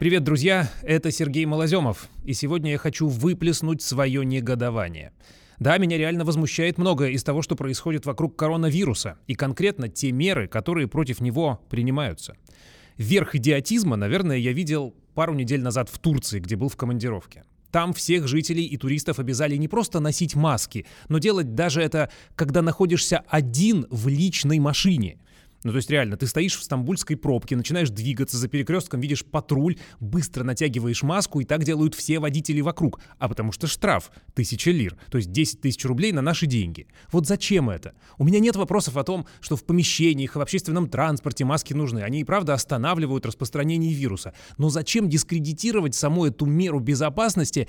Привет, друзья! Это Сергей Малоземов, и сегодня я хочу выплеснуть свое негодование. Да, меня реально возмущает многое из того, что происходит вокруг коронавируса, и конкретно те меры, которые против него принимаются. Верх идиотизма, наверное, я видел пару недель назад в Турции, где был в командировке. Там всех жителей и туристов обязали не просто носить маски, но делать даже это, когда находишься один в личной машине – ну, то есть реально, ты стоишь в стамбульской пробке, начинаешь двигаться за перекрестком, видишь патруль, быстро натягиваешь маску, и так делают все водители вокруг. А потому что штраф — тысяча лир, то есть 10 тысяч рублей на наши деньги. Вот зачем это? У меня нет вопросов о том, что в помещениях, в общественном транспорте маски нужны. Они и правда останавливают распространение вируса. Но зачем дискредитировать саму эту меру безопасности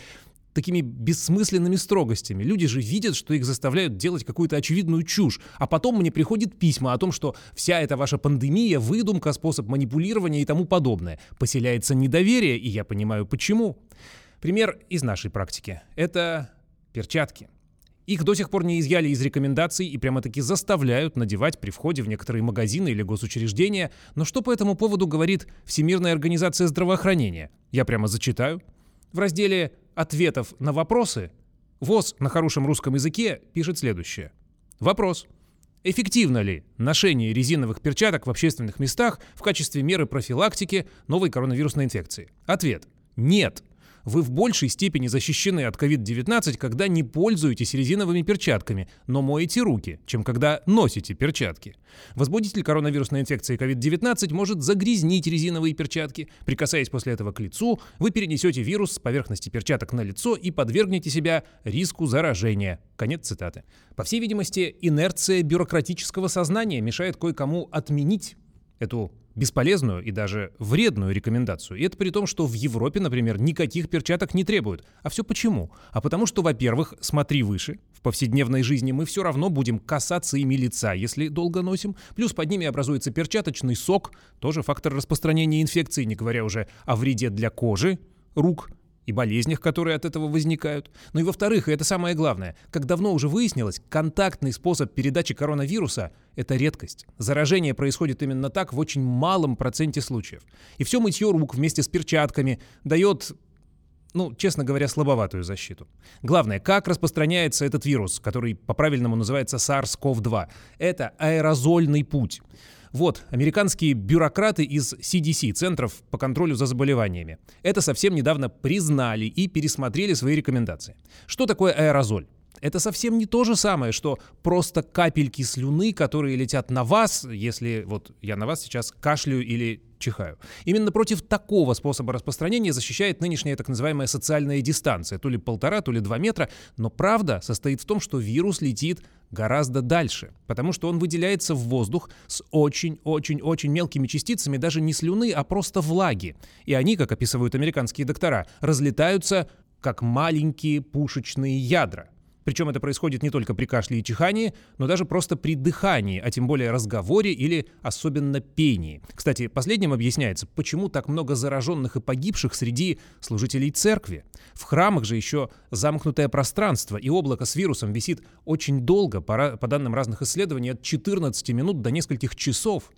такими бессмысленными строгостями. Люди же видят, что их заставляют делать какую-то очевидную чушь. А потом мне приходят письма о том, что вся эта ваша пандемия, выдумка, способ манипулирования и тому подобное. Поселяется недоверие, и я понимаю почему. Пример из нашей практики. Это перчатки. Их до сих пор не изъяли из рекомендаций и прямо-таки заставляют надевать при входе в некоторые магазины или госучреждения. Но что по этому поводу говорит Всемирная организация здравоохранения? Я прямо зачитаю. В разделе ответов на вопросы ВОЗ на хорошем русском языке пишет следующее. Вопрос. Эффективно ли ношение резиновых перчаток в общественных местах в качестве меры профилактики новой коронавирусной инфекции? Ответ. Нет вы в большей степени защищены от COVID-19, когда не пользуетесь резиновыми перчатками, но моете руки, чем когда носите перчатки. Возбудитель коронавирусной инфекции COVID-19 может загрязнить резиновые перчатки. Прикасаясь после этого к лицу, вы перенесете вирус с поверхности перчаток на лицо и подвергнете себя риску заражения. Конец цитаты. По всей видимости, инерция бюрократического сознания мешает кое-кому отменить эту бесполезную и даже вредную рекомендацию. И это при том, что в Европе, например, никаких перчаток не требуют. А все почему? А потому что, во-первых, смотри выше. В повседневной жизни мы все равно будем касаться ими лица, если долго носим. Плюс под ними образуется перчаточный сок, тоже фактор распространения инфекции, не говоря уже о вреде для кожи, рук и болезнях, которые от этого возникают. Ну и во-вторых, и это самое главное, как давно уже выяснилось, контактный способ передачи коронавируса – это редкость. Заражение происходит именно так в очень малом проценте случаев. И все мытье рук вместе с перчатками дает ну, честно говоря, слабоватую защиту. Главное, как распространяется этот вирус, который по-правильному называется SARS-CoV-2. Это аэрозольный путь. Вот, американские бюрократы из CDC, Центров по контролю за заболеваниями, это совсем недавно признали и пересмотрели свои рекомендации. Что такое аэрозоль? Это совсем не то же самое, что просто капельки слюны, которые летят на вас, если вот я на вас сейчас кашляю или чихаю. Именно против такого способа распространения защищает нынешняя так называемая социальная дистанция, то ли полтора, то ли два метра, но правда состоит в том, что вирус летит гораздо дальше, потому что он выделяется в воздух с очень-очень-очень мелкими частицами даже не слюны, а просто влаги. И они, как описывают американские доктора, разлетаются как маленькие пушечные ядра. Причем это происходит не только при кашле и чихании, но даже просто при дыхании, а тем более разговоре или особенно пении. Кстати, последним объясняется, почему так много зараженных и погибших среди служителей церкви. В храмах же еще замкнутое пространство, и облако с вирусом висит очень долго, по, по данным разных исследований, от 14 минут до нескольких часов.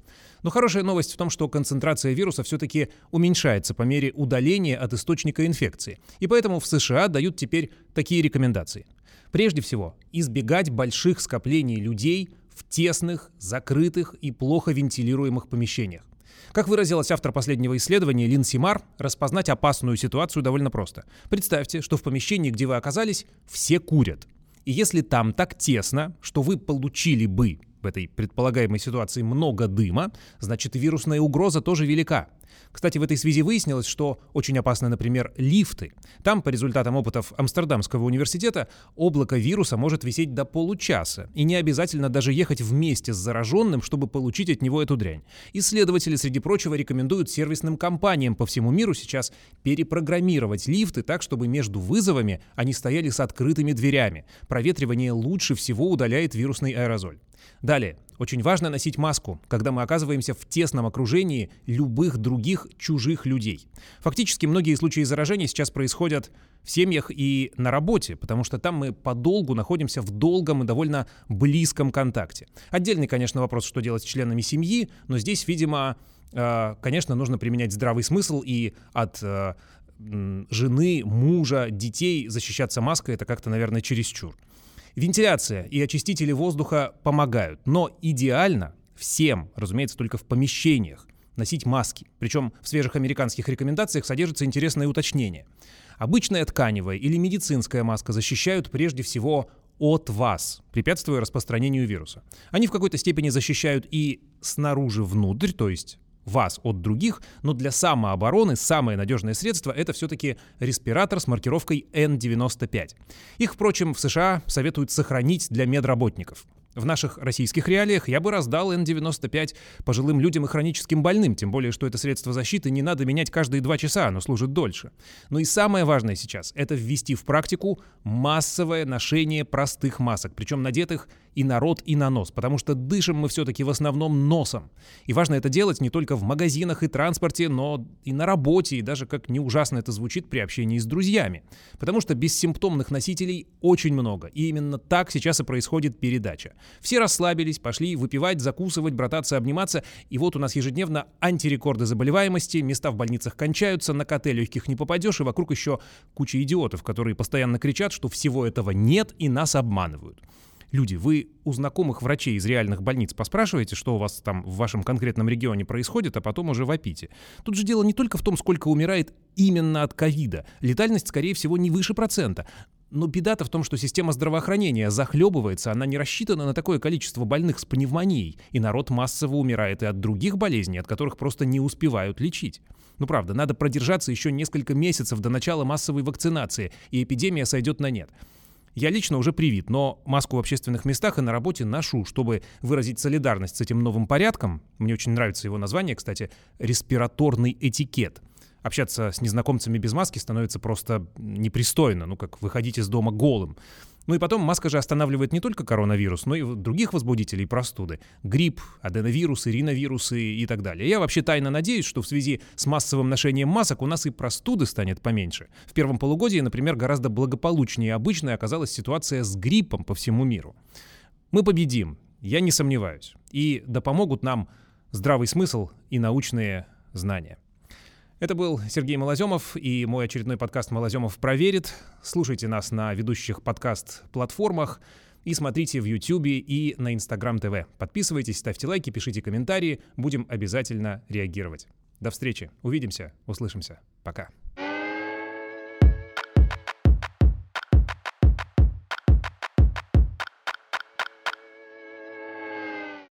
Но хорошая новость в том, что концентрация вируса все-таки уменьшается по мере удаления от источника инфекции. И поэтому в США дают теперь такие рекомендации. Прежде всего, избегать больших скоплений людей в тесных, закрытых и плохо вентилируемых помещениях. Как выразилась автор последнего исследования Лин Симар, распознать опасную ситуацию довольно просто. Представьте, что в помещении, где вы оказались, все курят. И если там так тесно, что вы получили бы в этой предполагаемой ситуации много дыма, значит вирусная угроза тоже велика. Кстати, в этой связи выяснилось, что очень опасны, например, лифты. Там, по результатам опытов Амстердамского университета, облако вируса может висеть до получаса, и не обязательно даже ехать вместе с зараженным, чтобы получить от него эту дрянь. Исследователи, среди прочего, рекомендуют сервисным компаниям по всему миру сейчас перепрограммировать лифты так, чтобы между вызовами они стояли с открытыми дверями. Проветривание лучше всего удаляет вирусный аэрозоль. Далее. Очень важно носить маску, когда мы оказываемся в тесном окружении любых других чужих людей. Фактически многие случаи заражения сейчас происходят в семьях и на работе, потому что там мы подолгу находимся в долгом и довольно близком контакте. Отдельный, конечно, вопрос, что делать с членами семьи, но здесь, видимо, э, конечно, нужно применять здравый смысл и от э, жены, мужа, детей защищаться маской это как-то, наверное, чересчур. Вентиляция и очистители воздуха помогают, но идеально всем, разумеется, только в помещениях, носить маски. Причем в свежих американских рекомендациях содержится интересное уточнение. Обычная тканевая или медицинская маска защищают прежде всего от вас, препятствуя распространению вируса. Они в какой-то степени защищают и снаружи внутрь, то есть вас от других, но для самообороны самое надежное средство это все-таки респиратор с маркировкой N95. Их, впрочем, в США советуют сохранить для медработников. В наших российских реалиях я бы раздал N95 пожилым людям и хроническим больным, тем более, что это средство защиты не надо менять каждые два часа, оно служит дольше. Но и самое важное сейчас — это ввести в практику массовое ношение простых масок, причем надетых и на рот, и на нос, потому что дышим мы все-таки в основном носом. И важно это делать не только в магазинах и транспорте, но и на работе, и даже, как не ужасно это звучит, при общении с друзьями. Потому что бессимптомных носителей очень много, и именно так сейчас и происходит передача. Все расслабились, пошли выпивать, закусывать, брататься, обниматься, и вот у нас ежедневно антирекорды заболеваемости, места в больницах кончаются, на КТ легких не попадешь, и вокруг еще куча идиотов, которые постоянно кричат, что всего этого нет и нас обманывают. Люди, вы у знакомых врачей из реальных больниц поспрашиваете, что у вас там в вашем конкретном регионе происходит, а потом уже вопите. Тут же дело не только в том, сколько умирает именно от ковида. Летальность, скорее всего, не выше процента. Но беда-то в том, что система здравоохранения захлебывается, она не рассчитана на такое количество больных с пневмонией, и народ массово умирает и от других болезней, от которых просто не успевают лечить. Ну правда, надо продержаться еще несколько месяцев до начала массовой вакцинации, и эпидемия сойдет на нет. Я лично уже привит, но маску в общественных местах и на работе ношу, чтобы выразить солидарность с этим новым порядком. Мне очень нравится его название, кстати, респираторный этикет. Общаться с незнакомцами без маски становится просто непристойно, ну как выходить из дома голым. Ну и потом маска же останавливает не только коронавирус, но и других возбудителей простуды. Грипп, аденовирусы, риновирусы и так далее. Я вообще тайно надеюсь, что в связи с массовым ношением масок у нас и простуды станет поменьше. В первом полугодии, например, гораздо благополучнее обычной оказалась ситуация с гриппом по всему миру. Мы победим, я не сомневаюсь. И да помогут нам здравый смысл и научные знания. Это был Сергей Малоземов и мой очередной подкаст «Малоземов проверит». Слушайте нас на ведущих подкаст-платформах и смотрите в YouTube и на Instagram TV. Подписывайтесь, ставьте лайки, пишите комментарии. Будем обязательно реагировать. До встречи. Увидимся, услышимся. Пока.